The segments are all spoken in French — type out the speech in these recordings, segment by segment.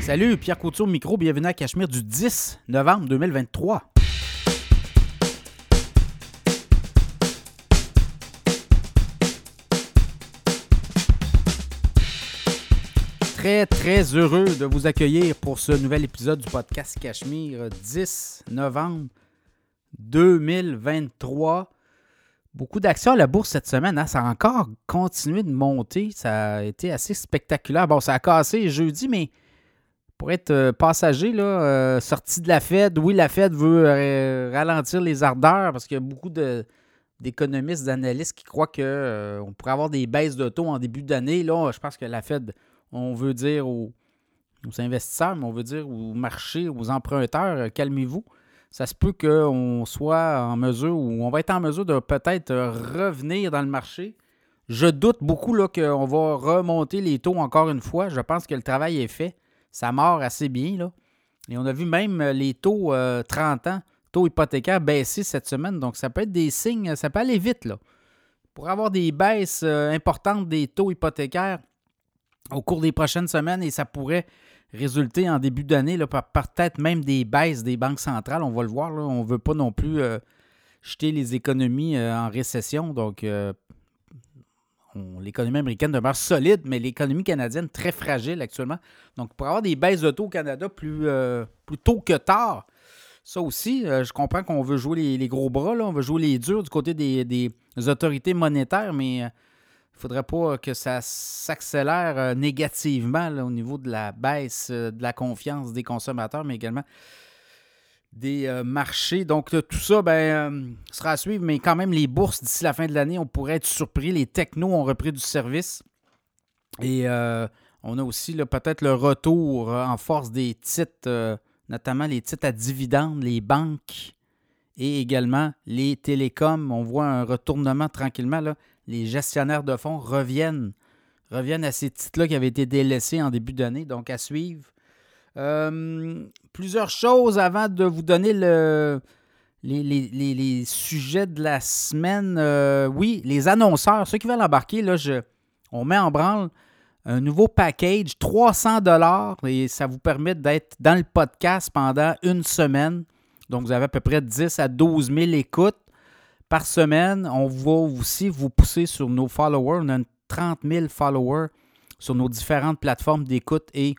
Salut, Pierre Couture micro, bienvenue à Cachemire du 10 novembre 2023. Très, très heureux de vous accueillir pour ce nouvel épisode du podcast Cachemire 10 novembre 2023. Beaucoup d'actions à la bourse cette semaine. hein? Ça a encore continué de monter. Ça a été assez spectaculaire. Bon, ça a cassé jeudi, mais pour être euh, passager, là, euh, sorti de la Fed, oui, la Fed veut euh, ralentir les ardeurs parce qu'il y a beaucoup d'économistes, d'analystes qui croient qu'on pourrait avoir des baisses de taux en début d'année. Là, je pense que la Fed, on veut dire aux, aux investisseurs, mais on veut dire aux marchés, aux emprunteurs, calmez-vous. Ça se peut qu'on soit en mesure, ou on va être en mesure de peut-être revenir dans le marché. Je doute beaucoup qu'on va remonter les taux encore une fois. Je pense que le travail est fait. Ça mord assez bien. Là. Et on a vu même euh, les taux euh, 30 ans, taux hypothécaires baisser cette semaine. Donc, ça peut être des signes, ça peut aller vite. Là. Pour avoir des baisses euh, importantes des taux hypothécaires au cours des prochaines semaines, et ça pourrait résulter en début d'année peut-être même des baisses des banques centrales. On va le voir. On ne veut pas non plus euh, jeter les économies euh, en récession. Donc, euh, on- l'économie américaine demeure solide, mais l'économie canadienne très fragile actuellement. Donc, pour avoir des baisses de taux au Canada plus, euh, plus tôt que tard, ça aussi, euh, je comprends qu'on veut jouer les, gros bras, on veut jouer les durs du côté des, autorités monétaires, mais il ne faudrait pas que ça s'accélère euh, négativement au niveau de la baisse euh, de la confiance des consommateurs, mais également des euh, marchés. Donc, tout ça ben, euh, sera à suivre, mais quand même, les bourses, d'ici la fin de l'année, on pourrait être surpris. Les technos ont repris du service. Et euh, on a aussi peut-être le retour en force des titres, notamment les titres à dividendes, les banques et également les télécoms. On voit un retournement tranquillement. Les gestionnaires de fonds reviennent, reviennent à ces titres-là qui avaient été délaissés en début d'année. Donc, à suivre. Plusieurs choses avant de vous donner le, les, les- les- les sujets de la semaine. Euh, oui, les annonceurs, ceux qui veulent embarquer, là, je, on met en branle un nouveau package, 300 dollars et ça vous permet d'être dans le podcast pendant une semaine. Donc, vous avez à peu près 10 à 12 000 écoutes par semaine. On va aussi vous pousser sur nos followers. On a une 30 000 followers sur nos différentes plateformes d'écoute et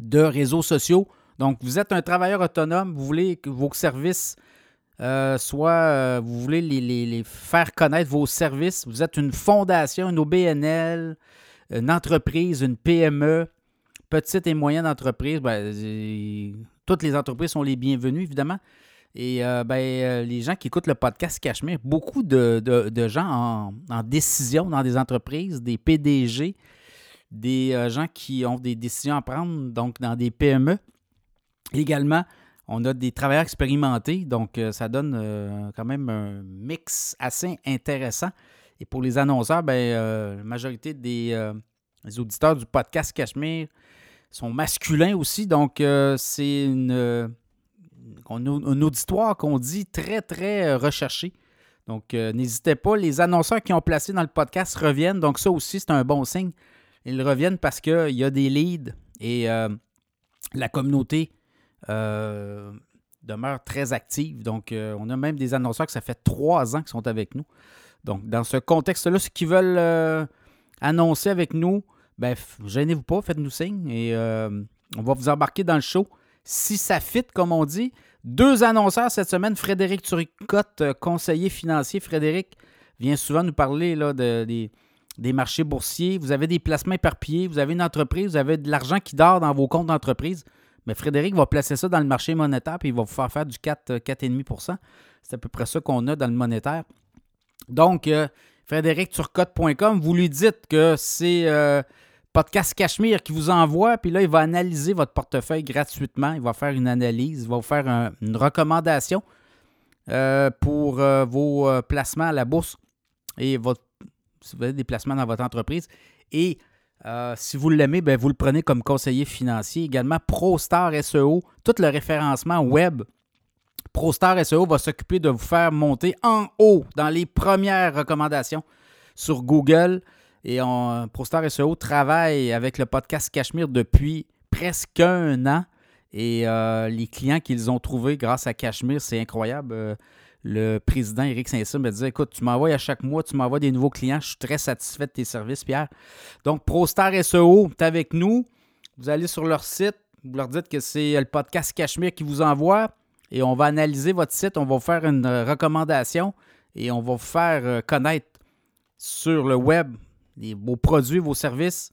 de réseaux sociaux. Donc, vous êtes un travailleur autonome, vous voulez que vos services euh, soient, euh, vous voulez les, faire connaître vos services. Vous êtes une fondation, une OBNL, une entreprise, une PME, petite et moyenne entreprise. Ben, toutes les entreprises sont les bienvenues, évidemment. Et euh, ben, les gens qui écoutent le podcast Cachemire, beaucoup de, gens en, en décision dans des entreprises, des PDG, des gens qui ont des décisions à prendre, donc dans des PME. Également, on a des travailleurs expérimentés, donc euh, ça donne euh, quand même un mix assez intéressant. Et pour les annonceurs, ben, euh, la majorité des, auditeurs du podcast Cachemire sont masculins aussi, donc c'est un auditoire qu'on dit très, très recherché. Donc, n'hésitez pas. Les annonceurs qui ont placé dans le podcast reviennent. Donc, ça aussi, c'est un bon signe. Ils reviennent parce qu'il y a des leads et la communauté euh, demeure très active. Donc, euh, on a même des annonceurs que ça fait trois ans qu'ils sont avec nous. Donc, dans ce contexte-là, ceux qui veulent euh, annoncer avec nous, ben, gênez-vous pas, faites-nous signe et on va vous embarquer dans le show. Si ça fit, comme on dit, deux annonceurs cette semaine. Frédéric Turicotte, conseiller financier. Frédéric vient souvent nous parler là, de- des, des marchés boursiers. Vous avez des placements éparpillés, vous avez une entreprise, vous avez de l'argent qui dort dans vos comptes d'entreprise. Mais Frédéric va placer ça dans le marché monétaire puis il va vous faire faire du 4, euh, 4,5% C'est à peu près ça qu'on a dans le monétaire. Donc, euh, frédéricturcotte.com, vous lui dites que c'est euh, Podcast Cachemire qui vous envoie, puis là, il va analyser votre portefeuille gratuitement. Il va faire une analyse, il va vous faire un- une recommandation euh, pour euh, vos euh, placements à la bourse et votre, si des placements dans votre entreprise. Et euh, si vous l'aimez, ben, vous le prenez comme conseiller financier. Également, ProStar SEO, tout le référencement web. ProStar SEO va s'occuper de vous faire monter en haut dans les premières recommandations sur Google. Et ProStar SEO travaille avec le podcast Cachemire depuis presque un an. Et euh, les clients qu'ils ont trouvés grâce à Cachemire, c'est incroyable. Euh, le président Éric Saint-Cyr me disait Écoute, tu m'envoies à chaque mois, tu m'envoies des nouveaux clients. Je suis très satisfait de tes services, Pierre. Donc, ProStar SEO, tu avec nous. Vous allez sur leur site, vous leur dites que c'est le podcast Cachemire qui vous envoie et on va analyser votre site, on va vous faire une recommandation et on va vous faire connaître sur le web vos produits, vos services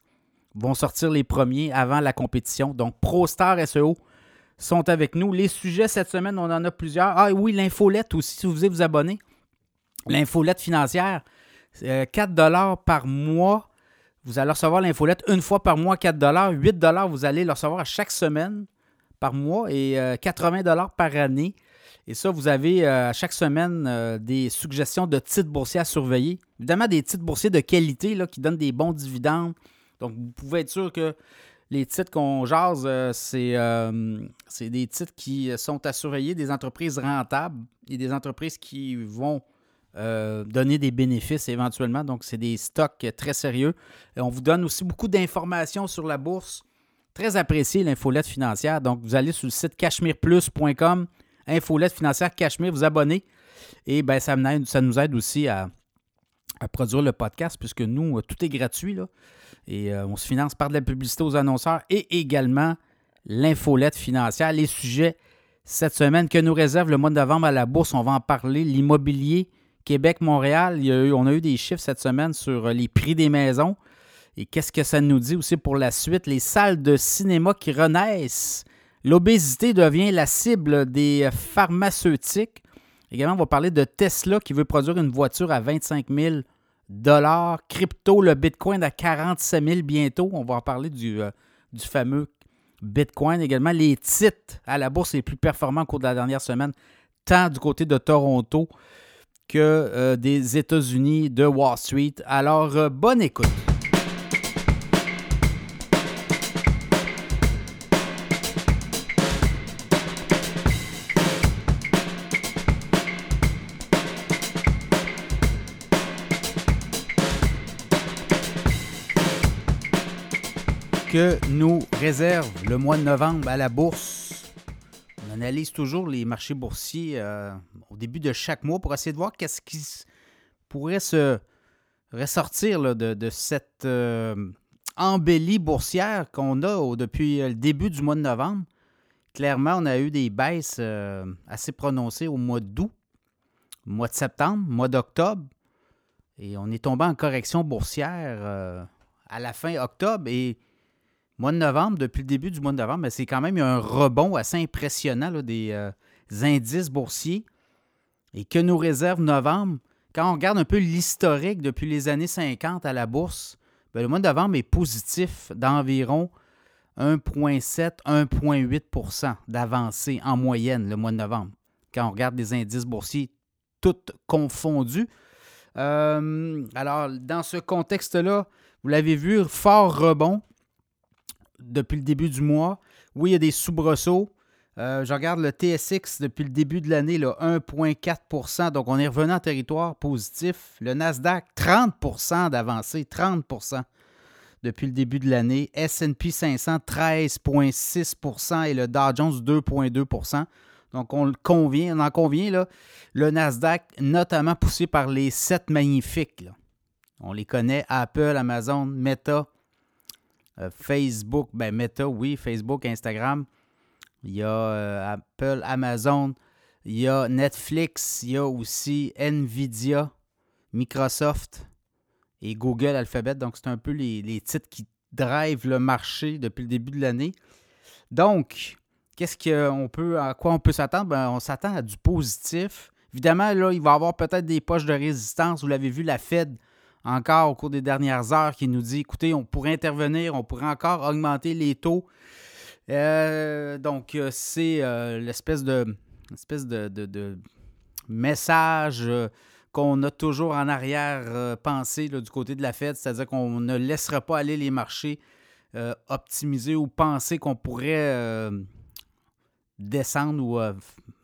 vont sortir les premiers avant la compétition. Donc, ProStar SEO sont avec nous. Les sujets cette semaine, on en a plusieurs. Ah oui, l'infolette aussi, si vous voulez vous abonner. L'infolette financière, 4 euh, par mois. Vous allez recevoir l'infolette une fois par mois, 4 8 vous allez le recevoir à chaque semaine par mois et 80 euh, par année. Et ça, vous avez euh, à chaque semaine des suggestions de titres boursiers à surveiller. Évidemment, des titres boursiers de qualité là, qui donnent des bons dividendes. Donc, vous pouvez être sûr que les titres qu'on jase, euh, euh, c'est des titres qui sont à surveiller, des entreprises rentables et des entreprises qui vont euh, donner des bénéfices éventuellement. Donc, c'est des stocks très sérieux. Et on vous donne aussi beaucoup d'informations sur la bourse. Très apprécié l'infolette financière. Donc, vous allez sur le site cachemireplus.com, infolette financière Cachemire, vous abonnez. Et ben, ça, ça nous aide aussi à, à, produire le podcast puisque nous, tout est gratuit. Là. Et euh, on se finance par de la publicité aux annonceurs et également l'infolette financière. Les sujets cette semaine que nous réserve le mois de novembre à la bourse, on va en parler. L'immobilier Québec-Montréal, on a eu des chiffres cette semaine sur euh, les prix des maisons. Et qu'est-ce que ça nous dit aussi pour la suite? Les salles de cinéma qui renaissent. L'obésité devient la cible des pharmaceutiques. Également, on va parler de Tesla qui veut produire une voiture à 25 000 dollars. Crypto, le Bitcoin à 47 000 bientôt. On va en parler du, euh, du fameux Bitcoin. Également, les titres à la bourse les plus performants au cours de la dernière semaine, tant du côté de Toronto que euh, des États-Unis, de Wall Street. Alors, euh, bonne écoute. Que nous réserve le mois de novembre à la bourse. On analyse toujours les marchés boursiers euh, au début de chaque mois pour essayer de voir qu'est-ce qui pourrait se ressortir de, cette euh, embellie boursière qu'on a depuis le début du mois de novembre. Clairement, on a eu des baisses euh, assez prononcées au mois d'août, mois de septembre, mois d'octobre. Et on est tombé en correction boursière à la fin octobre. Et mois de novembre, depuis le début du mois de novembre, c'est quand même un rebond assez impressionnant des euh, indices boursiers. Et que nous réserve novembre, quand on regarde un peu l'historique depuis les années 50 à la bourse, ben, le mois de novembre est positif d'environ 1,7-1,8% d'avancée en moyenne le mois de novembre. Quand on regarde les indices boursiers, tous confondus. Euh, alors, dans ce contexte-là, vous l'avez vu, fort rebond depuis le début du mois. Oui, il y a des soubresauts. Euh, je regarde le TSX depuis le début de l'année, 1,4% Donc, on est revenu en territoire positif. Le Nasdaq, 30% d'avancée, 30% depuis le début de l'année. SP 500, 13,6% et le Dow Jones, 2,2% Donc, on, convient, on en convient, là, le Nasdaq, notamment poussé par les sept magnifiques. On les connaît, Apple, Amazon, Meta, Facebook, ben Meta, oui, Facebook, Instagram. Il y a euh, Apple, Amazon. Il y a Netflix. Il y a aussi Nvidia, Microsoft et Google Alphabet. Donc, c'est un peu les, titres qui drivent le marché depuis le début de l'année. Donc, qu'est-ce qu'on peut, à quoi on peut s'attendre? Ben, on s'attend à du positif. Évidemment, là, il va y avoir peut-être des poches de résistance. Vous l'avez vu, la Fed encore au cours des dernières heures qui nous dit écoutez, on pourrait intervenir, on pourrait encore augmenter les taux. Euh, donc, euh, c'est euh, l'espèce de, espèce de, message qu'on a toujours en arrière-pensée du côté de la Fed, c'est-à-dire qu'on ne laissera pas aller les marchés optimiser ou penser qu'on pourrait descendre ou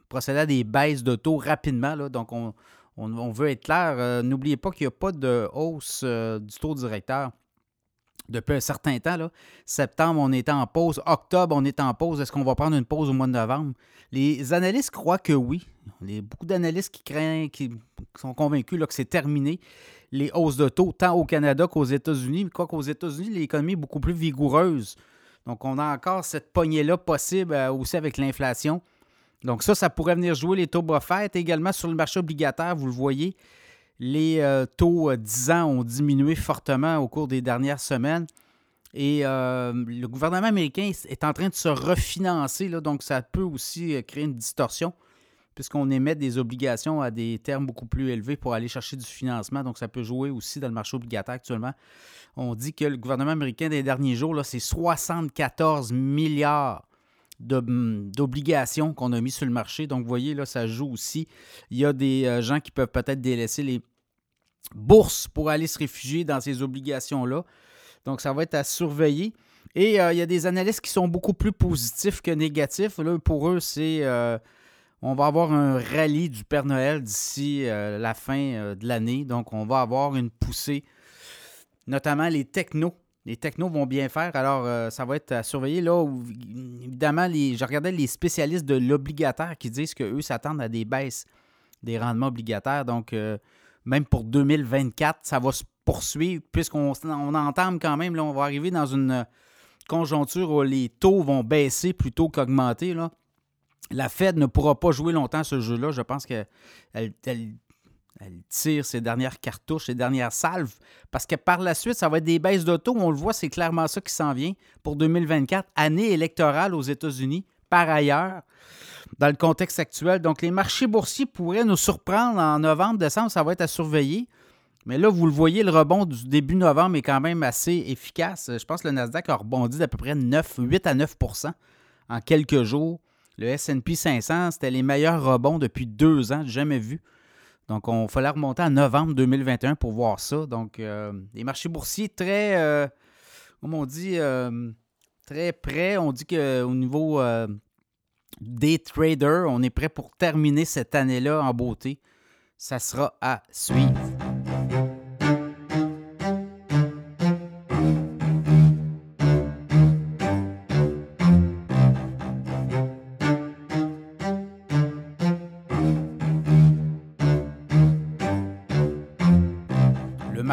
procéder à des baisses de taux rapidement. Là. Donc, on, on, veut être clair. Euh, n'oubliez pas qu'il n'y a pas de hausse euh, du taux directeur depuis un certain temps. Là. Septembre, on est en pause. Octobre, on est en pause. Est-ce qu'on va prendre une pause au mois de novembre? Les analystes croient que oui. Il y a beaucoup d'analystes qui craignent, qui sont convaincus que c'est terminé, les hausses de taux, tant au Canada qu'aux États-Unis. Quoi qu'aux États-Unis, l'économie est beaucoup plus vigoureuse. Donc, on a encore cette poignée-là possible euh, aussi avec l'inflation. Donc, ça, ça pourrait venir jouer les taux bas Également sur le marché obligataire, vous le voyez, les euh, taux 10 euh, ans ont diminué fortement au cours des dernières semaines. Et euh, le gouvernement américain est en train de se refinancer, donc ça peut aussi créer une distorsion, puisqu'on émet des obligations à des termes beaucoup plus élevés pour aller chercher du financement. Donc ça peut jouer aussi dans le marché obligataire actuellement. On dit que le gouvernement américain des derniers jours, c'est 74 milliards d'obligations qu'on a mis sur le marché. Donc, vous voyez, là, ça joue aussi. Il y a des gens qui peuvent peut-être délaisser les bourse pour aller se réfugier dans ces obligations-là. Donc, ça va être à surveiller. Et euh, il y a des analystes qui sont beaucoup plus positifs que négatifs. Pour eux, c'est euh, on va avoir un rallye du Père Noël d'ici euh, la fin de l'année. Donc, on va avoir une poussée, notamment les technos. Les technos vont bien faire, alors ça va être à surveiller. Là, évidemment, je regardais les spécialistes de l'obligataire qui disent qu'eux s'attendent à des baisses des rendements obligataires. Donc, même pour 2024, ça va se poursuivre, puisqu'on on entame quand même, là, on va arriver dans une conjoncture où les taux vont baisser plutôt qu'augmenter. La Fed ne pourra pas jouer longtemps ce jeu-là. Je pense qu'elle elle, tire ses dernières cartouches, ses dernières salves, parce que par la suite, ça va être des baisses de. On le voit, c'est clairement ça qui s'en vient pour 2024, année électorale aux États-Unis. Par ailleurs, dans le contexte actuel. Donc, les marchés boursiers pourraient nous surprendre en novembre, décembre, ça va être à surveiller. Mais là, vous le voyez, le rebond du début novembre est quand même assez efficace. Je pense que le Nasdaq a rebondi d'à peu près 9, 8 à 9% en quelques jours. Le SP 500, c'était les meilleurs rebonds depuis deux ans, jamais vu. Donc, on fallait remonter en novembre 2021 pour voir ça. Donc, euh, les marchés boursiers très, euh, comme on dit, euh, très près. On dit qu'au niveau des traders. On est prêt pour terminer cette année-là en beauté. Ça sera à suivre.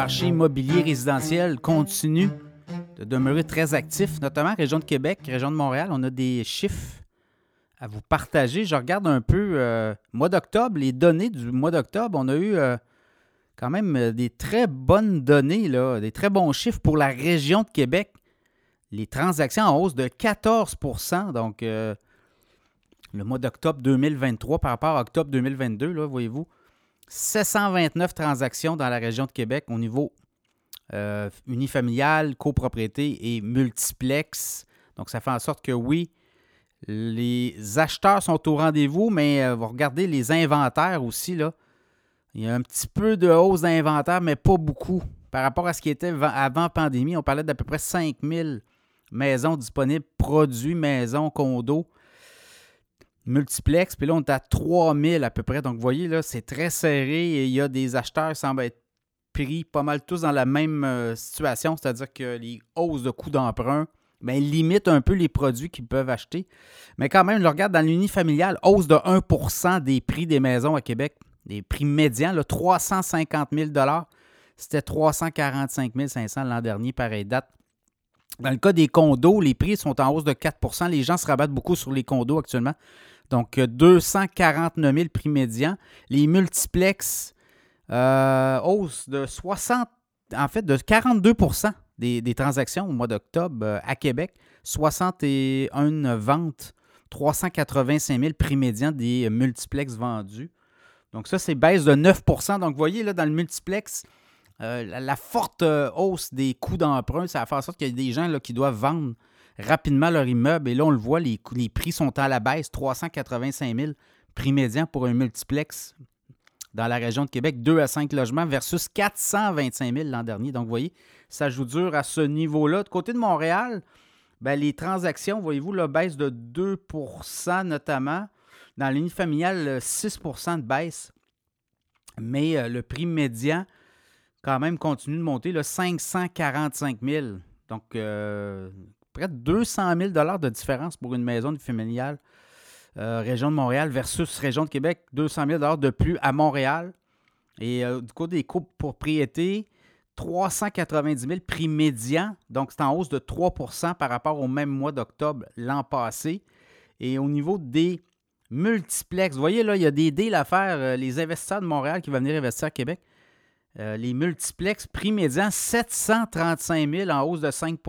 Marché immobilier résidentiel continue de demeurer très actif, notamment région de Québec, région de Montréal. On a des chiffres à vous partager. Je regarde un peu euh, mois d'octobre, les données du mois d'octobre. On a eu euh, quand même euh, des très bonnes données, là, des très bons chiffres pour la région de Québec. Les transactions en hausse de 14% Donc, le mois d'octobre 2023 par rapport à octobre 2022, là, voyez-vous, 729 transactions dans la région de Québec au niveau unifamilial, copropriété et multiplex. Donc, ça fait en sorte que oui, les acheteurs sont au rendez-vous, mais euh, vous regardez les inventaires aussi. Là. Il y a un petit peu de hausse d'inventaire, mais pas beaucoup. Par rapport à ce qui était avant pandémie, on parlait d'à peu près 5000 maisons disponibles, produits, maisons, condos, multiplex. Puis là, on est à 3000 à peu près. Donc, vous voyez, là, c'est très serré et il y a des acheteurs qui semblent être pris pas mal tous dans la même euh, situation, c'est-à-dire que les hausses de coûts d'emprunt bien, limite un peu les produits qu'ils peuvent acheter. Mais quand même, je regarde dans l'unifamilial, hausse de 1% des prix des maisons à Québec. Des prix médians, là, 350 000 C'était 345 500 l'an dernier, pareille date. Dans le cas des condos, les prix sont en hausse de 4% Les gens se rabattent beaucoup sur les condos actuellement. Donc, 249 000 prix médians. Les multiplex, euh, hausse de 60, en fait, de 42% des, transactions au mois d'octobre euh, à Québec. 61 ventes, 385 000 prix médians des multiplex vendus. Donc ça, c'est baisse de 9% Donc vous voyez, là, dans le multiplex, euh, la, forte euh, hausse des coûts d'emprunt, ça va faire en sorte qu'il y a des gens qui doivent vendre rapidement leur immeuble. Et là, on le voit, les, les prix sont à la baisse. 385 000 prix médians pour un multiplex dans la région de Québec, 2 à 5 logements versus 425 000 l'an dernier. Donc, vous voyez, ça joue dur à ce niveau-là. De côté de Montréal, ben, les transactions, voyez-vous, la baisse de 2% notamment. Dans l'unité familiale, 6% de baisse. Mais euh, le prix médian, quand même, continue de monter. Là, 545 000 Donc, près de 200 000 de différence pour une maison familiale région de Montréal versus région de Québec, 200 000 de plus à Montréal. Et du côté des copropriétés, 390 000 prix médian, donc c'est en hausse de 3 par rapport au même mois d'octobre l'an passé. Et au niveau des multiplex, vous voyez là, il y a des deals à faire, euh, les investisseurs de Montréal qui vont venir investir à Québec. Euh, les multiplex, prix médian 735 000 en hausse de 5 Du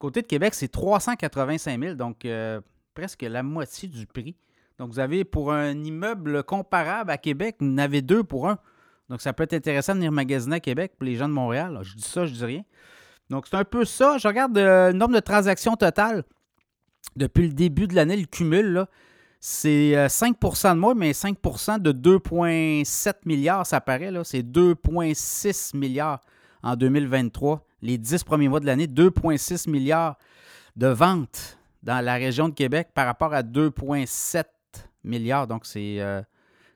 côté de Québec, c'est 385 000, donc euh, presque la moitié du prix. Donc, vous avez pour un immeuble comparable à Québec, vous en deux pour un. Donc, ça peut être intéressant de venir magasiner à Québec pour les gens de Montréal. je dis ça, je dis rien. Donc, c'est un peu ça. Je regarde le nombre de transactions totales depuis le début de l'année, le cumul, c'est 5% euh, de moins, mais 5% de 2,7 milliards, ça paraît. C'est 2,6 milliards en 2023. Les 10 premiers mois de l'année, 2,6 milliards de ventes dans la région de Québec par rapport à 2,7 milliards. Donc, c'est euh,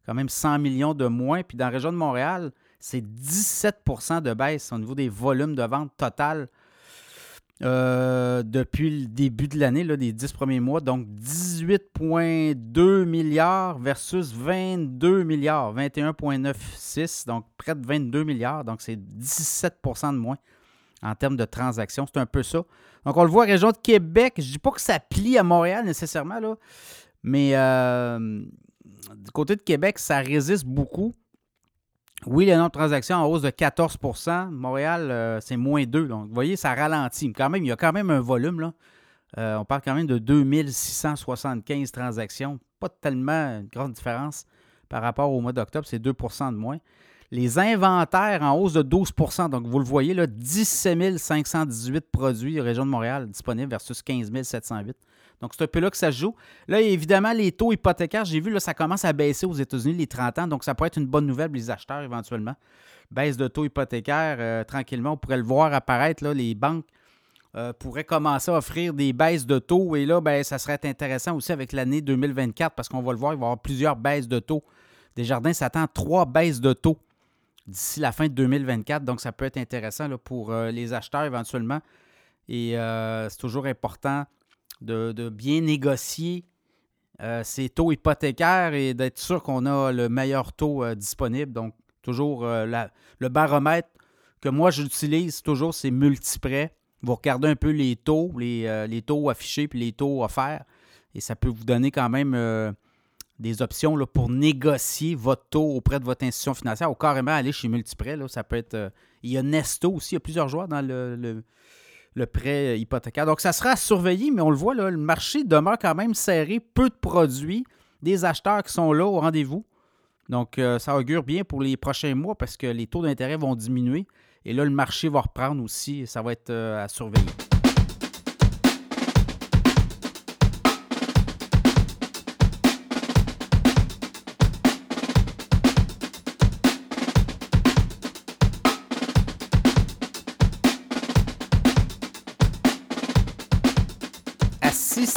quand même 100 millions de moins. Puis dans la région de Montréal, c'est 17% de baisse au niveau des volumes de vente totales euh, depuis le début de l'année, des 10 premiers mois. Donc 18,2 milliards versus 22 milliards, 21,96, donc près de 22 milliards. Donc c'est 17% de moins en termes de transactions. C'est un peu ça. Donc on le voit, région de Québec, je ne dis pas que ça plie à Montréal nécessairement, là, mais euh, du côté de Québec, ça résiste beaucoup. Oui, le nombre de transactions en hausse de 14% Montréal, euh, c'est moins 2. Donc, vous voyez, ça ralentit. Quand même, il y a quand même un volume. Là. Euh, on parle quand même de 2675 transactions. Pas tellement une grande différence par rapport au mois d'octobre. C'est 2% de moins. Les inventaires en hausse de 12% Donc, vous le voyez, là, 17 518 produits région de Montréal disponibles versus 15 708. Donc, c'est un peu là que ça se joue. Là, évidemment, les taux hypothécaires, j'ai vu, là, ça commence à baisser aux États-Unis, les 30 ans. Donc, ça pourrait être une bonne nouvelle pour les acheteurs éventuellement. Baisse de taux hypothécaires, euh, tranquillement, on pourrait le voir apparaître. Les banques euh, pourraient commencer à offrir des baisses de taux. Et là, ben, ça serait intéressant aussi avec l'année 2024 parce qu'on va le voir, il va y avoir plusieurs baisses de taux. Desjardins s'attend à trois baisses de taux d'ici la fin de 2024. Donc, ça peut être intéressant là, pour euh, les acheteurs éventuellement. Et c'est toujours important de, bien négocier euh, ses taux hypothécaires et d'être sûr qu'on a le meilleur taux euh, disponible. Donc, toujours euh, le baromètre que moi j'utilise toujours, c'est multiprêt. Vous regardez un peu les taux, les, taux affichés puis les taux offerts. Et ça peut vous donner quand même des options là, pour négocier votre taux auprès de votre institution financière ou carrément aller chez Multiprêt. Là, ça peut être. il y a Nesto aussi, il y a plusieurs joueurs dans le le prêt hypothécaire. Donc, ça sera à surveiller, mais on le voit, là, le marché demeure quand même serré, peu de produits, des acheteurs qui sont là au rendez-vous. Donc, euh, ça augure bien pour les prochains mois parce que les taux d'intérêt vont diminuer. Et là, le marché va reprendre aussi. Ça va être euh, à surveiller.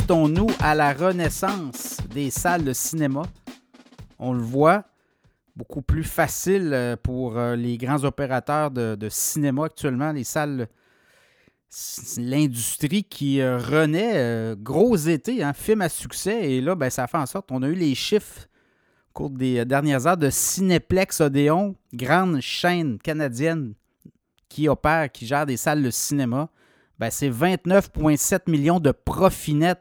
Assistons-nous à la renaissance des salles de cinéma? On le voit, beaucoup plus facile euh, pour euh, les grands opérateurs de, cinéma actuellement, les salles, l'industrie qui euh, renaît, gros été, hein, film à succès, et là, ben, ça fait en sorte qu'on a eu les chiffres au cours des dernières heures de Cinéplex Odéon, grande chaîne canadienne qui opère, qui gère des salles de cinéma. Ben, c'est 29,7 millions de profit net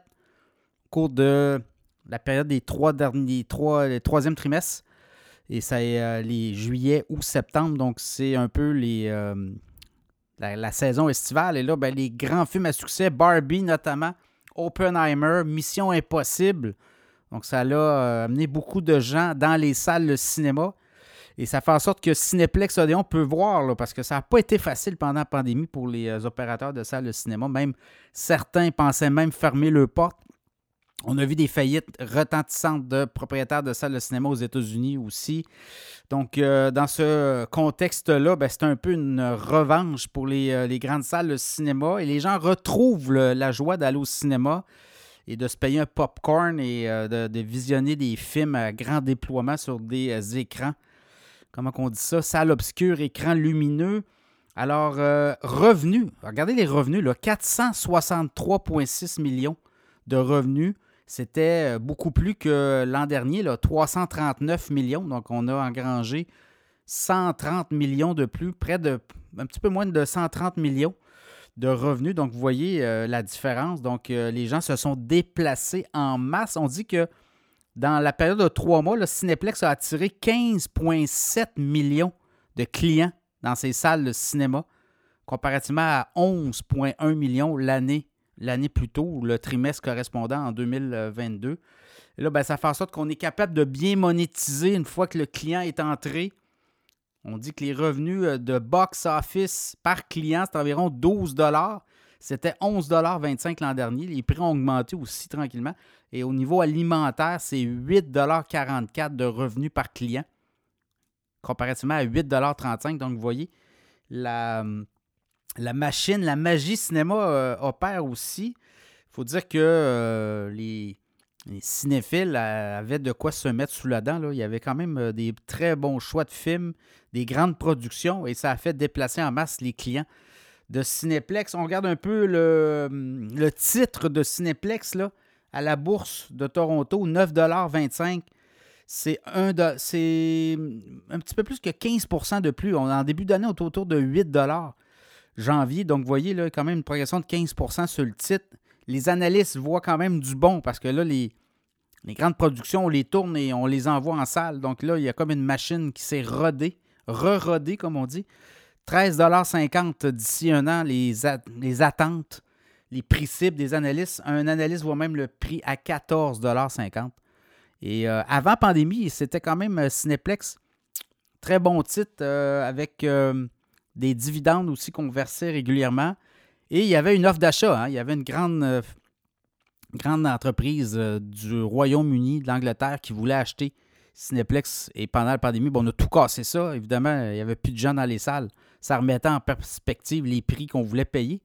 cours de la période des trois derniers, trois, les troisième trimestre. Et c'est euh, les juillet ou septembre. Donc, c'est un peu les, euh, la, saison estivale. Et là, ben, les grands films à succès, Barbie notamment, Oppenheimer, Mission Impossible. Donc, ça a euh, amené beaucoup de gens dans les salles de cinéma. Et ça fait en sorte que Cineplex Odéon peut voir, parce que ça n'a pas été facile pendant la pandémie pour les opérateurs de salles de cinéma. Même certains pensaient même fermer leurs portes. On a vu des faillites retentissantes de propriétaires de salles de cinéma aux États-Unis aussi. Donc, euh, dans ce contexte-là, ben, c'est un peu une revanche pour les, euh, grandes salles de cinéma. Et les gens retrouvent la joie d'aller au cinéma et de se payer un popcorn et de, de, visionner des films à grand déploiement sur des écrans comment on dit ça, salle obscure, écran lumineux. Alors, euh, revenus, regardez les revenus, là, 463,6 millions de revenus. C'était euh, beaucoup plus que l'an dernier, là, 339 millions. Donc, on a engrangé 130 millions de plus, près de un petit peu moins de 130 millions de revenus. Donc, vous voyez euh, la différence. Donc, les gens se sont déplacés en masse. On dit que dans la période de trois mois, le Cineplex a attiré 15,7 millions de clients dans ses salles de cinéma, comparativement à 11,1 millions l'année l'année plus tôt, le trimestre correspondant en 2022. Et là, ben, ça fait en sorte qu'on est capable de bien monétiser une fois que le client est entré. On dit que les revenus euh, de box-office par client, c'est environ 12 C'était 11,25 l'an dernier. Les prix ont augmenté aussi tranquillement. Et au niveau alimentaire, c'est 8,44 de revenus par client comparativement à 8,35 Donc, vous voyez, la, la machine, la magie cinéma euh, opère aussi. Il faut dire que euh, les, cinéphiles avaient de quoi se mettre sous la dent. Il y avait quand même euh, des très bons choix de films, des grandes productions, et ça a fait déplacer en masse les clients de Cinéplex. On regarde un peu le, le titre de Cinéplex là, à la bourse de Toronto, 9,25 c'est un, c'est un petit peu plus que 15% de plus. On en début d'année, on autour de 8 janvier. Donc, vous voyez, là, quand même une progression de 15% sur le titre. Les analystes voient quand même du bon parce que là, les, grandes productions, on les tourne et on les envoie en salle. Donc là, il y a comme une machine qui s'est rodée, re-rodée, comme on dit. 13,50 d'ici un an, les, les attentes, les prix cibles des analystes. Un analyste voit même le prix à 14,50 et euh, avant pandémie, c'était quand même euh, Cineplex. Très bon titre euh, avec des dividendes aussi qu'on versait régulièrement. Et il y avait une offre d'achat. Hein. Il y avait une grande, grande entreprise du Royaume-Uni, de l'Angleterre, qui voulait acheter Cineplex. Et pendant la pandémie, bon, on a tout cassé ça. Évidemment, il n'y avait plus de gens dans les salles. Ça remettait en perspective les prix qu'on voulait payer.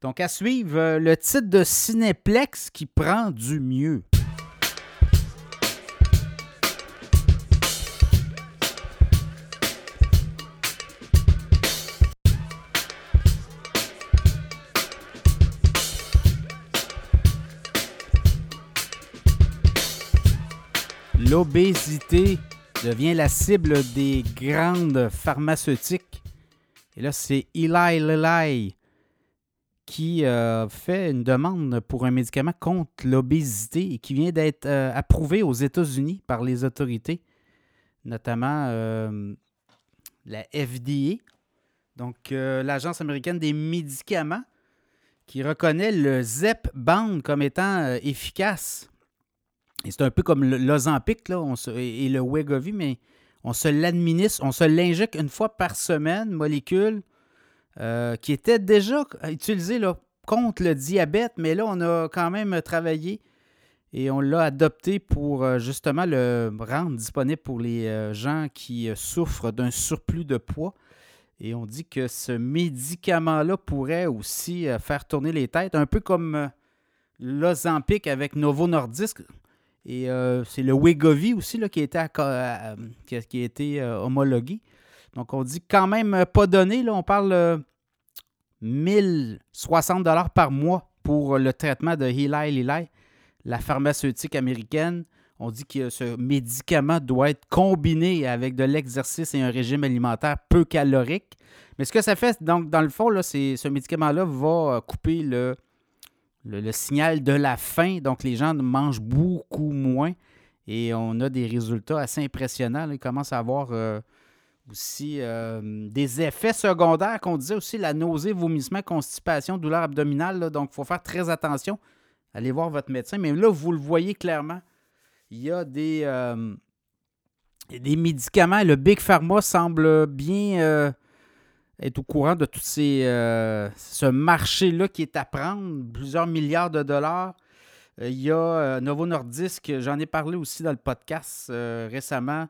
Donc, à suivre, le titre de Cineplex qui prend du mieux. L'obésité devient la cible des grandes pharmaceutiques. Et là, c'est Eli Lilly qui euh, fait une demande pour un médicament contre l'obésité et qui vient d'être euh, approuvé aux États-Unis par les autorités, notamment euh, la FDA, donc l'Agence américaine des médicaments, qui reconnaît le ZEP-BAND comme étant efficace c'est un peu comme l'Ozempic et le Wegovy, mais on se l'administre, on se l'injecte une fois par semaine, molécule euh, qui était déjà utilisée là, contre le diabète, mais là, on a quand même travaillé et on l'a adopté pour euh, justement le rendre disponible pour les euh, gens qui souffrent d'un surplus de poids. Et on dit que ce médicament-là pourrait aussi faire tourner les têtes, un peu comme l'Ozempic avec Novo Nordisk. Et euh, c'est le Wegovy aussi là, qui, a été, euh, qui, a, été euh, homologué. Donc, on dit quand même pas donné. Là, on parle 1060 par mois pour le traitement de Eli Lilly, la pharmaceutique américaine. On dit que ce médicament doit être combiné avec de l'exercice et un régime alimentaire peu calorique. Mais ce que ça fait, donc, dans le fond, là, ce médicament-là va couper le, le, signal de la faim. Donc, les gens mangent beaucoup moins et on a des résultats assez impressionnants. Ils commencent à avoir euh, aussi euh, des effets secondaires qu'on disait aussi la nausée, vomissement, constipation, douleur abdominale. Donc, il faut faire très attention. Allez voir votre médecin. Mais là, vous le voyez clairement, il y a des, euh, des médicaments. Le Big Pharma semble bien est au courant de tout euh, ce marché-là qui est à prendre, plusieurs milliards de dollars. Euh, il y a euh, Novo Nordisk, j'en ai parlé aussi dans le podcast récemment.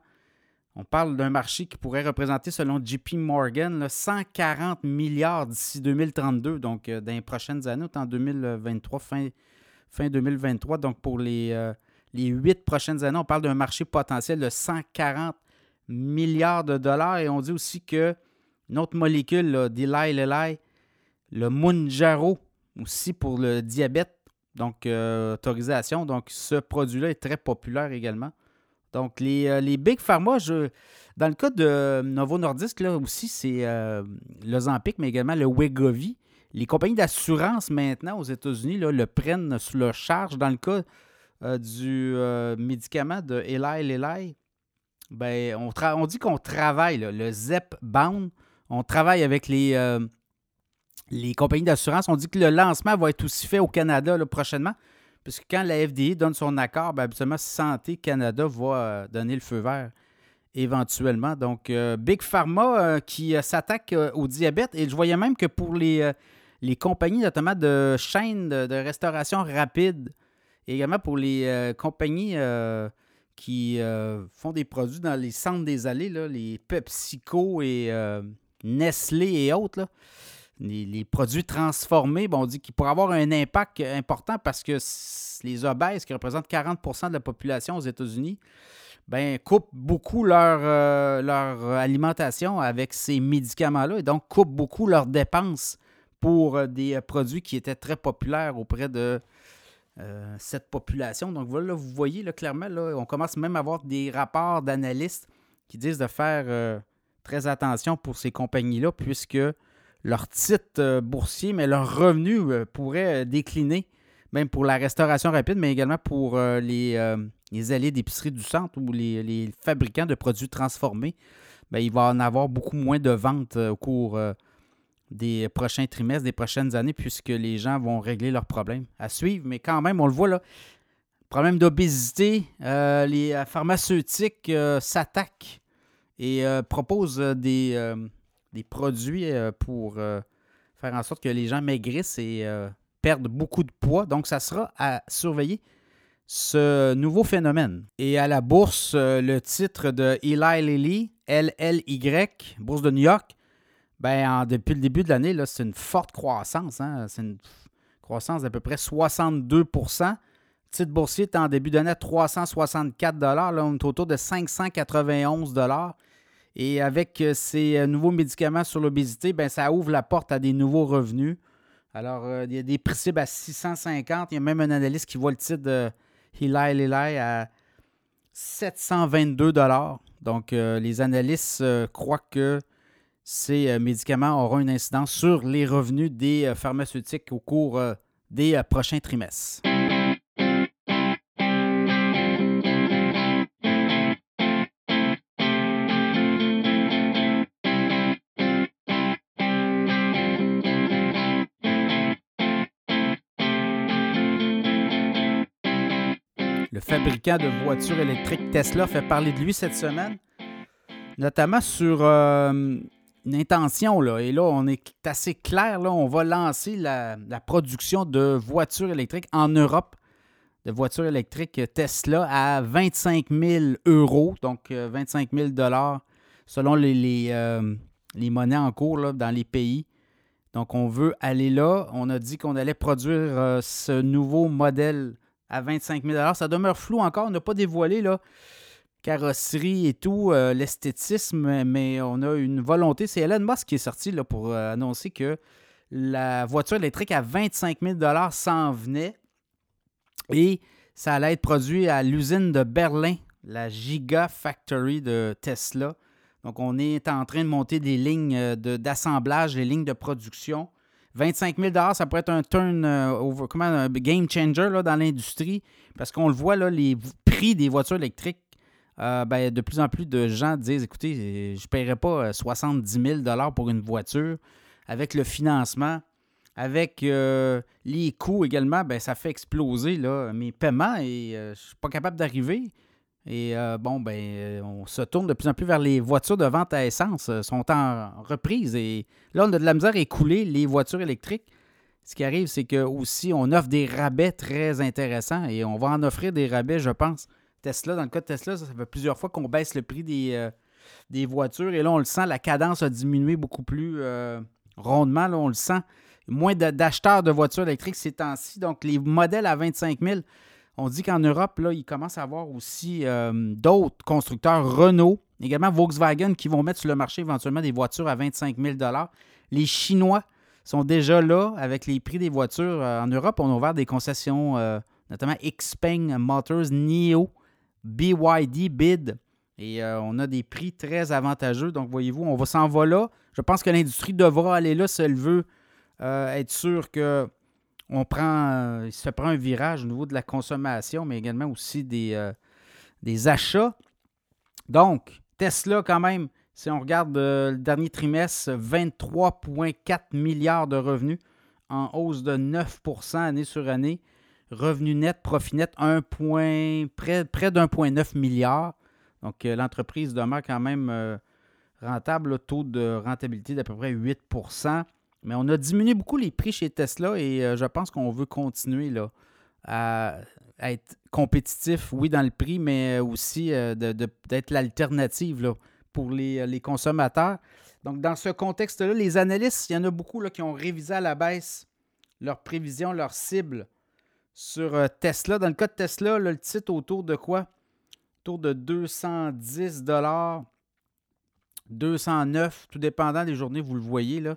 On parle d'un marché qui pourrait représenter, selon JP Morgan, 140 milliards d'ici 2032, donc dans les prochaines années, en 2023, fin, fin 2023. Donc pour les huit prochaines années, on parle d'un marché potentiel de 140 milliards de dollars et on dit aussi que Une autre molécule, d'Eli Lilly, le Munjaro, aussi pour le diabète, donc autorisation. Donc, ce produit-là est très populaire également. Donc, les, les Big Pharma, dans le cas de Novo Nordisk, là aussi, c'est euh, le Zampic, mais également le Wegovy. Les compagnies d'assurance maintenant aux États-Unis le prennent sous leur charge. Dans le cas euh, du euh, médicament de Eli Lilly, ben, on, on dit qu'on travaille, le Zepbound, on travaille avec les, les compagnies d'assurance. On dit que le lancement va être aussi fait au Canada prochainement. Puisque quand la FDA donne son accord, ben, habituellement, Santé Canada va donner le feu vert éventuellement. Donc, euh, Big Pharma euh, qui euh, s'attaque au diabète. Et je voyais même que pour les, les compagnies, notamment de chaînes de, restauration rapide, et également pour les compagnies qui font des produits dans les centres des allées, les PepsiCo et Nestlé et autres, les, produits transformés, bon, on dit qu'ils pourraient avoir un impact important parce que les obèses, qui représentent 40% de la population aux États-Unis, ben, coupent beaucoup leur, euh, leur alimentation avec ces médicaments-là et donc coupent beaucoup leurs dépenses pour euh, des euh, produits qui étaient très populaires auprès de cette population. Donc voilà, vous voyez là, clairement, là, on commence même à avoir des rapports d'analystes qui disent de faire très attention pour ces compagnies-là, puisque leur titre boursier, mais leurs revenus pourraient décliner, même pour la restauration rapide, mais également pour les les allées d'épicerie du centre ou les, fabricants de produits transformés, bien, il va en avoir beaucoup moins de ventes euh, au cours euh, des prochains trimestres, des prochaines années, puisque les gens vont régler leurs problèmes à suivre. Mais quand même, on le voit là, problème d'obésité, euh, les pharmaceutiques s'attaquent et proposent des, des produits pour faire en sorte que les gens maigrissent et perdent beaucoup de poids. Donc, ça sera à surveiller ce nouveau phénomène. Et à la bourse, euh, le titre de Eli Lilly, LLY, bourse de New York, ben, depuis le début de l'année, c'est une forte croissance. Hein. C'est une croissance d'à peu près 62 Le titre boursier est en début d'année à 364 là, on est autour de 591 Et avec euh, ces euh, nouveaux médicaments sur l'obésité, ben, ça ouvre la porte à des nouveaux revenus. Alors, il y a des prix à 650. Il y a même un analyste qui voit le titre de Lilly à 722 Donc, euh, les analystes euh, croient que ces euh, médicaments auront une incidence sur les revenus des pharmaceutiques au cours des prochains trimestres. Le fabricant de voitures électriques Tesla fait parler de lui cette semaine, notamment sur euh, une intention. Et là, on est assez clair. Là, on va lancer la, production de voitures électriques en Europe, de voitures électriques Tesla à 25 000 euros, donc 25 euh, 000 dollars selon euh, les, monnaies en cours dans les pays. Donc, on veut aller là. On a dit qu'on allait produire ce nouveau modèle à 25 000 Ça demeure flou encore. On n'a pas dévoilé la carrosserie et tout, euh, l'esthétisme, mais on a une volonté. C'est Elon Musk qui est sorti là, pour euh, annoncer que la voiture électrique à 25 000 s'en venait et ça allait être produit à l'usine de Berlin, la Giga Factory de Tesla. Donc, on est en train de monter des lignes euh, d'assemblage, des lignes de production 25 000 ça pourrait être un turn euh, over, comment, un game changer là, dans l'industrie parce qu'on le voit, là, les prix des voitures électriques. Euh, ben, de plus en plus de gens disent écoutez, je ne paierai pas 70 euh, 000 pour une voiture. Avec le financement, avec les coûts également, ben, ça fait exploser là, mes paiements et je ne suis pas capable d'arriver. Et euh, bon, ben, euh, on se tourne de plus en plus vers les voitures de vente à essence, euh, sont en reprise. Et là, on a de la misère à écouler les voitures électriques. Ce qui arrive, c'est que aussi, on offre des rabais très intéressants et on va en offrir des rabais, je pense. Tesla, dans le cas de Tesla, ça fait plusieurs fois qu'on baisse le prix des, des voitures. Et là, on le sent, la cadence a diminué beaucoup plus rondement. Là, on le sent. Moins d'acheteurs de voitures électriques ces temps-ci. Donc, les modèles à 25 000 on dit qu'en Europe, là, il commence à avoir aussi euh, d'autres constructeurs, Renault, Également Volkswagen qui vont mettre sur le marché éventuellement des voitures à 25 000 Les Chinois sont déjà là avec les prix des voitures. Euh, en Europe, on a ouvert des concessions, euh, notamment Xpeng Motors, NIO, BYD, BID. Et on a des prix très avantageux. Donc, voyez-vous, on va s'en va là. Je pense que l'industrie devra aller là si elle veut être sûre que on prend, se prend un virage au niveau de la consommation, mais également aussi des, des achats. Donc, Tesla, quand même, si on regarde euh, le dernier trimestre, 23,4 milliards de revenus en hausse de 9% année sur année. Revenu net, profit net, près, près d'1,9 milliard. Donc, euh, l'entreprise demeure quand même euh, rentable, le taux de rentabilité d'à peu près 8 Mais on a diminué beaucoup les prix chez Tesla et je pense qu'on veut continuer là, à, être compétitif, oui, dans le prix, mais aussi d'être l'alternative pour euh, les, consommateurs. Donc, dans ce contexte-là, les analystes, il y en a beaucoup là, qui ont révisé à la baisse leurs prévisions, leurs cibles sur euh, Tesla. Dans le cas de Tesla, le titre autour de quoi? Autour de 210 209, tout dépendant des journées, vous le voyez. là.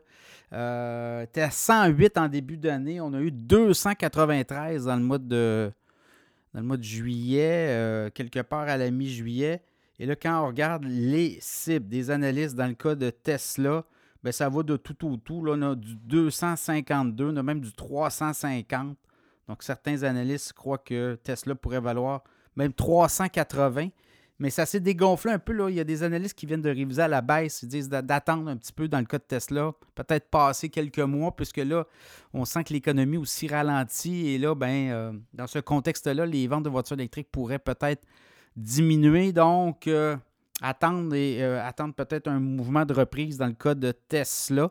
Euh, à 108 en début d'année. On a eu 293 dans le mois de, juillet, euh, quelque part à la mi-juillet. Et là, quand on regarde les cibles des analystes dans le cas de Tesla, bien, ça va de tout au tout. Là, on a du 252, on a même du 350. Donc, certains analystes croient que Tesla pourrait valoir même 380. Mais ça s'est dégonflé un peu. Là. Il y a des analystes qui viennent de réviser à la baisse. Ils disent d'attendre un petit peu dans le cas de Tesla. Peut-être passer quelques mois, puisque là, on sent que l'économie aussi ralentit. Et là, ben, euh, dans ce contexte-là, les ventes de voitures électriques pourraient peut-être diminuer. Donc, euh, attendre, et, euh, attendre peut-être un mouvement de reprise dans le cas de Tesla.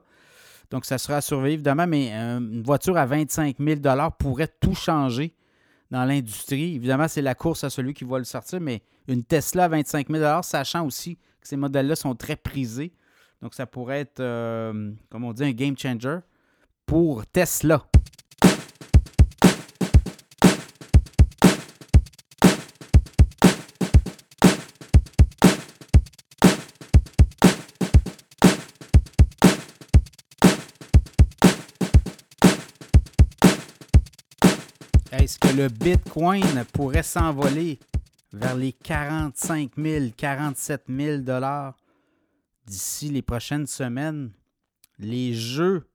Donc, ça sera à surveiller, évidemment, mais une voiture à 25 000 pourrait tout changer dans l'industrie. Évidemment, c'est la course à celui qui va le sortir, mais une Tesla à 25 000 sachant aussi que ces modèles-là sont très prisés. Donc, ça pourrait être, comme on dit, un game changer pour Tesla. Le Bitcoin pourrait s'envoler vers les 45 000, 47 000 dollars d'ici les prochaines semaines? Les jeux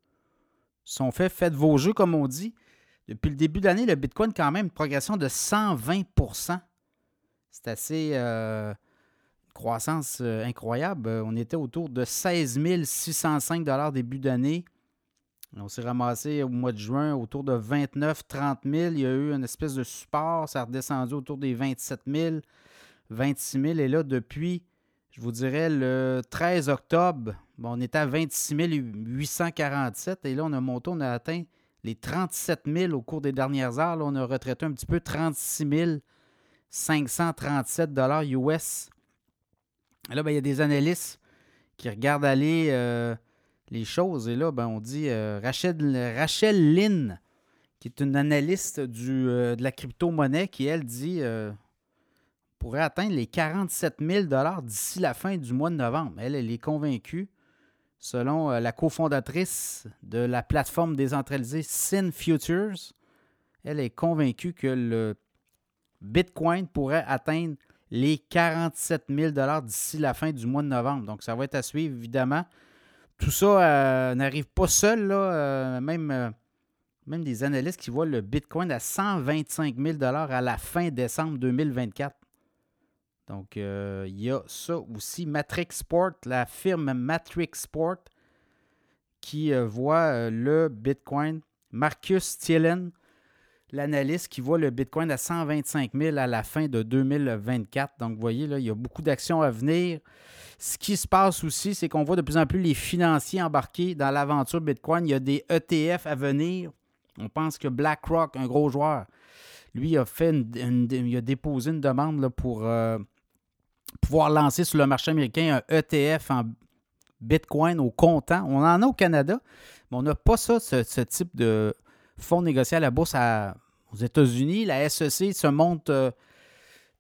sont faits. Faites vos jeux, comme on dit. Depuis le début de l'année, le Bitcoin, quand même, une progression de 120% C'est assez. Euh, croissance euh, incroyable. On était autour de 16 605 début d'année. On s'est ramassé au mois de juin autour de 29-30 000. Il y a eu une espèce de support. Ça a redescendu autour des 27 000, 26 000. Et là, depuis, je vous dirais, le 13 octobre, on était à 26 847. Et là, on a monté, on a atteint les 37 000 au cours des dernières heures. Là, on a retraité un petit peu 36 537 US. Et là, ben, il y a des analystes qui regardent aller. Euh, les choses. Et là, ben, on dit euh, Rachel, Rachel Lynn, qui est une analyste euh, de la crypto-monnaie, qui, elle, dit euh, pourrait atteindre les 47 000 d'ici la fin du mois de novembre. Elle, elle est convaincue, selon la cofondatrice de la plateforme décentralisée Sin Futures, elle est convaincue que le Bitcoin pourrait atteindre les 47 000 d'ici la fin du mois de novembre. Donc, ça va être à suivre, évidemment. Tout ça euh, n'arrive pas seul. Euh, même, euh, même des analystes qui voient le Bitcoin à 125 000 à la fin décembre 2024. Donc, il y a ça aussi. Matrix Sport, la firme Matrix Sport, qui voit le Bitcoin. Marcus Thielen, l'analyste qui voit le Bitcoin à 125 000 à la fin de 2024. Donc, vous voyez, là, il y a beaucoup d'actions à venir. Ce qui se passe aussi, c'est qu'on voit de plus en plus les financiers embarqués dans l'aventure Bitcoin. Il y a des ETF à venir. On pense que BlackRock, un gros joueur, lui a fait a déposé une demande pour euh, pouvoir lancer sur le marché américain un ETF en Bitcoin au comptant. On en a au Canada, mais on n'a pas ça, ce, type de fonds négociés à la bourse aux États-Unis. La SEC se monte euh,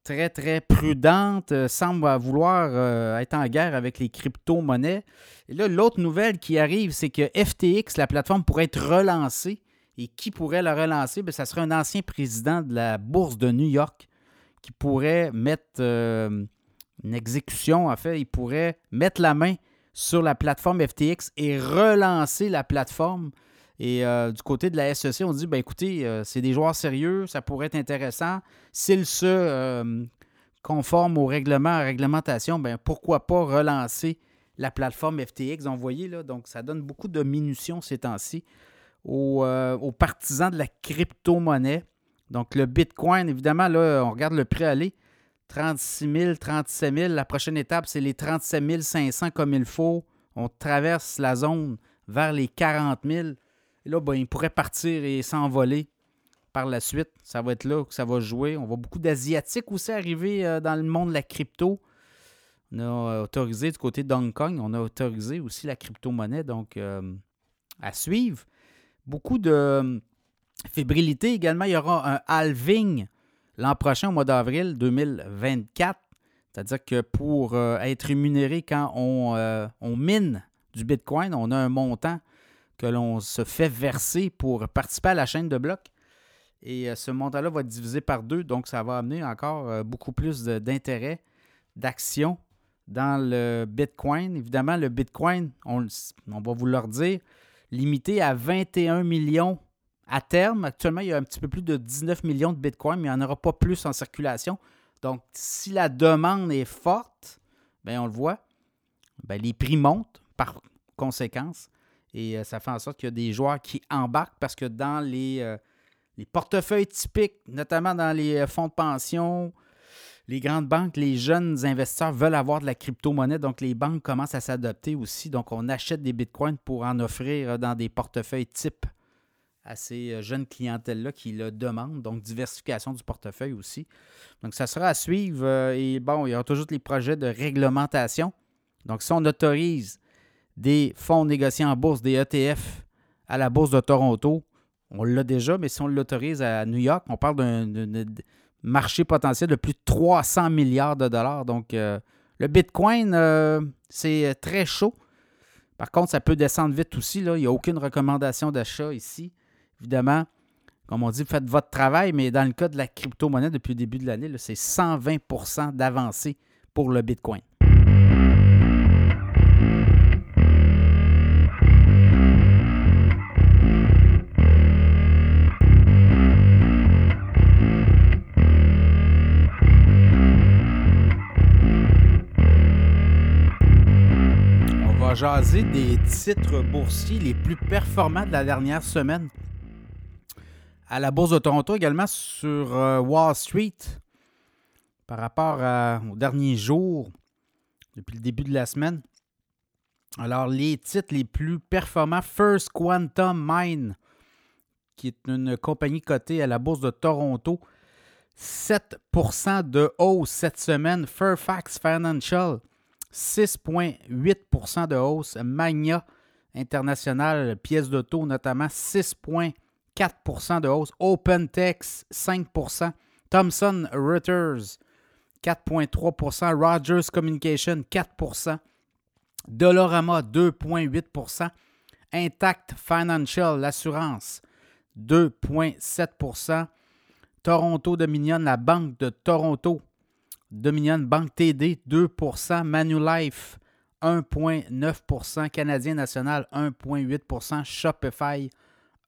très, très prudente, euh, semble vouloir euh, être en guerre avec les crypto-monnaies. Et là, l'autre nouvelle qui arrive, c'est que FTX, la plateforme, pourrait être relancée. Et qui pourrait la relancer? Bien, ça serait un ancien président de la bourse de New York qui pourrait mettre une exécution, en fait, il pourrait mettre la main sur la plateforme FTX et relancer la plateforme. Et du côté de la SEC, on dit, ben écoutez, c'est des joueurs sérieux, ça pourrait être intéressant. S'ils se conforment au règlement, à la réglementation, ben pourquoi pas relancer la plateforme FTX. Donc, vous voyez, là, donc ça donne beaucoup de munitions ces temps-ci aux, partisans de la crypto-monnaie. Donc, le Bitcoin, évidemment, là, on regarde le prix aller. 36 000, 37 000. La prochaine étape, c'est les 37 500 comme il faut. On traverse la zone vers les 40 000. Et là, ben, il pourrait partir et s'envoler par la suite. Ça va être là que ça va jouer. On voit beaucoup d'Asiatiques aussi arriver euh, dans le monde de la crypto. On a euh, autorisé du côté d'Hong Kong, on a autorisé aussi la crypto-monnaie, donc euh, à suivre. Beaucoup de fébrilité également. Il y aura un halving l'an prochain, au mois d'avril 2024. C'est-à-dire que pour être rémunéré quand on, on mine du Bitcoin, on a un montant que l'on se fait verser pour participer à la chaîne de blocs. Et euh, ce montant-là va être divisé par deux, donc ça va amener encore euh, beaucoup plus d'intérêt, d'action dans le Bitcoin. Évidemment, le Bitcoin, on, va vous le dire, limité à 21 millions à terme. Actuellement, il y a un petit peu plus de 19 millions de Bitcoin, mais il n'y en aura pas plus en circulation. Donc, si la demande est forte, bien, on le voit, bien, les prix montent par conséquence. Et euh, ça fait en sorte qu'il y a des joueurs qui embarquent parce que dans les les portefeuilles typiques, notamment dans les euh, fonds de pension, les grandes banques, les jeunes investisseurs veulent avoir de la crypto-monnaie, donc les banques commencent à s'adapter aussi. Donc, on achète des bitcoins pour en offrir euh, dans des portefeuilles types à ces euh, jeunes clientèles-là qui le demandent. Donc, diversification du portefeuille aussi. Donc, ça sera à suivre. Et bon, il y aura toujours les projets de réglementation. Donc, si on autorise des fonds négociés en bourse, des ETF à la bourse de Toronto, on l'a déjà, mais si on l'autorise à New York, on parle d'un marché potentiel de plus de 300 milliards de dollars. Donc, euh, le Bitcoin, euh, c'est très chaud. Par contre, ça peut descendre vite aussi. Il n'y a aucune recommandation d'achat ici. Évidemment, comme on dit, faites votre travail, mais dans le cas de la crypto-monnaie, depuis le début de l'année, c'est 120% d'avancée pour le Bitcoin. Jaser des titres boursiers les plus performants de la dernière semaine. À la Bourse de Toronto également sur euh, Wall Street par rapport aux derniers jours depuis le début de la semaine. Alors, les titres les plus performants, First Quantum Mine, qui est une compagnie cotée à la Bourse de Toronto, 7% de hausse cette semaine. Fairfax Financial, 6,8% de hausse. Magna International, pièce d'auto notamment, 6,4% de hausse. OpenTex, 5% Thomson Reuters, 4,3% Rogers Communication, 4% Dolorama, 2,8% Intact Financial, l'assurance, 2,7% Toronto Dominion, la Banque de Toronto, Dominion Banque TD, 2% Manulife, 1,9% Canadien National, 1,8% Shopify,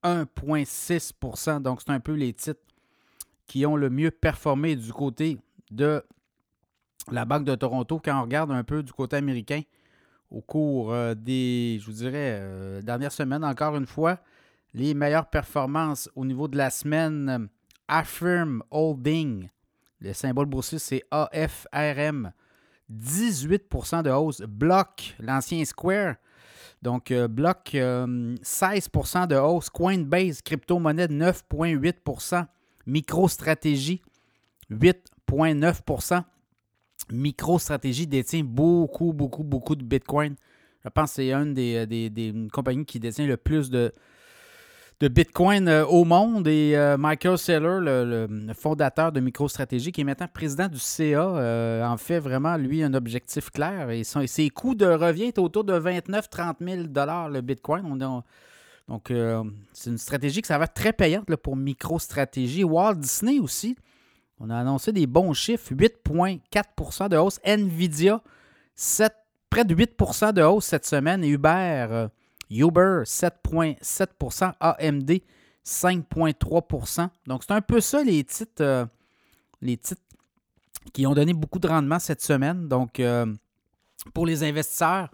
1,6% Donc, c'est un peu les titres qui ont le mieux performé du côté de la Banque de Toronto. Quand on regarde un peu du côté américain, au cours euh, des, je vous dirais, euh, dernières semaines, encore une fois, les meilleures performances au niveau de la semaine, Affirm Holding, le symbole boursier, c'est AFRM. 18% de hausse. Block, l'ancien Square. Donc, euh, Block, 16% euh, de hausse. Coinbase, crypto-monnaie, 9,8% MicroStratégie, 8,9% MicroStratégie détient beaucoup, beaucoup, beaucoup de Bitcoin. Je pense que c'est une des, des, compagnies qui détient le plus de, de Bitcoin euh, au monde. Et euh, Michael Saylor, le, fondateur de MicroStratégie, qui est maintenant président du CA, en fait vraiment, lui, un objectif clair. Et ses coûts de revient est autour de 29-30 000 le Bitcoin. donc, c'est une stratégie qui être très payante pour MicroStratégie. Walt Disney aussi. On a annoncé des bons chiffres, 8,4% de hausse. Nvidia, 7, près de 8% de hausse cette semaine. Et Uber, Uber, 7,7% AMD, 5,3% Donc, c'est un peu ça les titres, euh, les titres qui ont donné beaucoup de rendement cette semaine. Donc, euh, pour les investisseurs,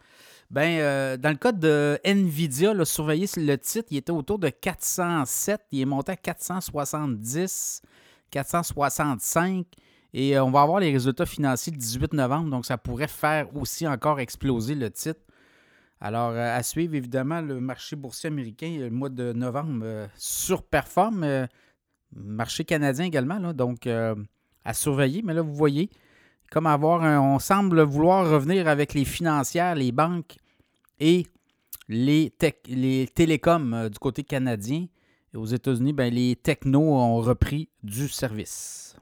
ben, euh, dans le cas de Nvidia, là, surveillez le titre, il était autour de 407, il est monté à 470, 465. Et on va avoir les résultats financiers le 18 novembre, donc ça pourrait faire aussi encore exploser le titre. Alors, euh, à suivre, évidemment, le marché boursier américain, le mois de novembre euh, surperforme. Euh, marché canadien également, donc à surveiller. Mais là, vous voyez, comme avoir on semble vouloir revenir avec les financières, les banques et les, les télécoms du côté canadien. Et aux États-Unis, ben, les technos ont repris du service.